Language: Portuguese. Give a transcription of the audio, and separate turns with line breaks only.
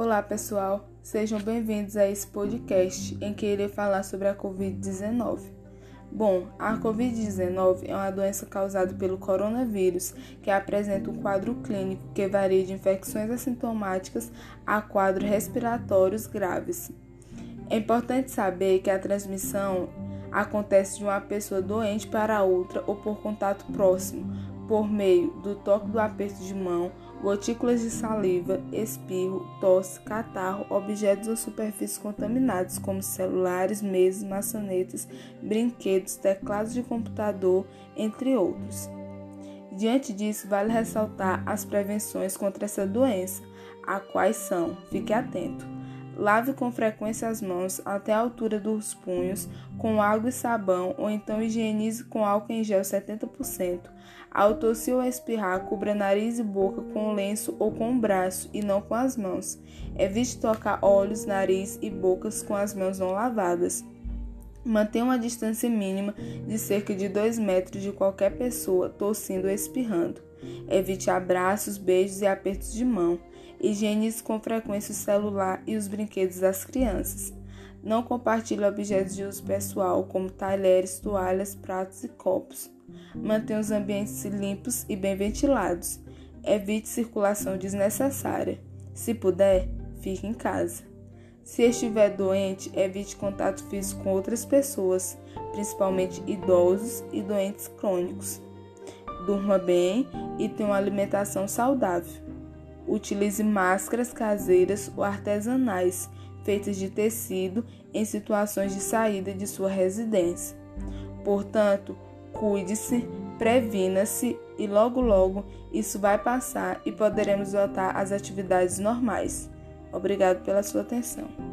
Olá, pessoal. Sejam bem-vindos a esse podcast em que irei falar sobre a Covid-19. Bom, a Covid-19 é uma doença causada pelo coronavírus que apresenta um quadro clínico que varia de infecções assintomáticas a quadros respiratórios graves. É importante saber que a transmissão acontece de uma pessoa doente para outra ou por contato próximo, por meio do toque do aperto de mão, gotículas de saliva, espirro, tosse, catarro, objetos ou superfícies contaminados, como celulares, mesas, maçanetas, brinquedos, teclados de computador, entre outros. Diante disso, vale ressaltar as prevenções contra essa doença, a quais são: fique atento Lave com frequência as mãos até a altura dos punhos com água e sabão ou então higienize com álcool em gel 70%. Ao tossir ou espirrar, cubra nariz e boca com lenço ou com o braço e não com as mãos. Evite tocar olhos, nariz e bocas com as mãos não lavadas. Mantenha uma distância mínima de cerca de 2 metros de qualquer pessoa tossindo ou espirrando. Evite abraços, beijos e apertos de mão. Higienize com frequência o celular e os brinquedos das crianças. Não compartilhe objetos de uso pessoal, como talheres, toalhas, pratos e copos. Mantenha os ambientes limpos e bem ventilados. Evite circulação desnecessária. Se puder, fique em casa. Se estiver doente, evite contato físico com outras pessoas, principalmente idosos e doentes crônicos. Durma bem e tenha uma alimentação saudável. Utilize máscaras caseiras ou artesanais feitas de tecido em situações de saída de sua residência. Portanto, cuide-se, previna-se e logo logo isso vai passar e poderemos voltar às atividades normais. Obrigado pela sua atenção.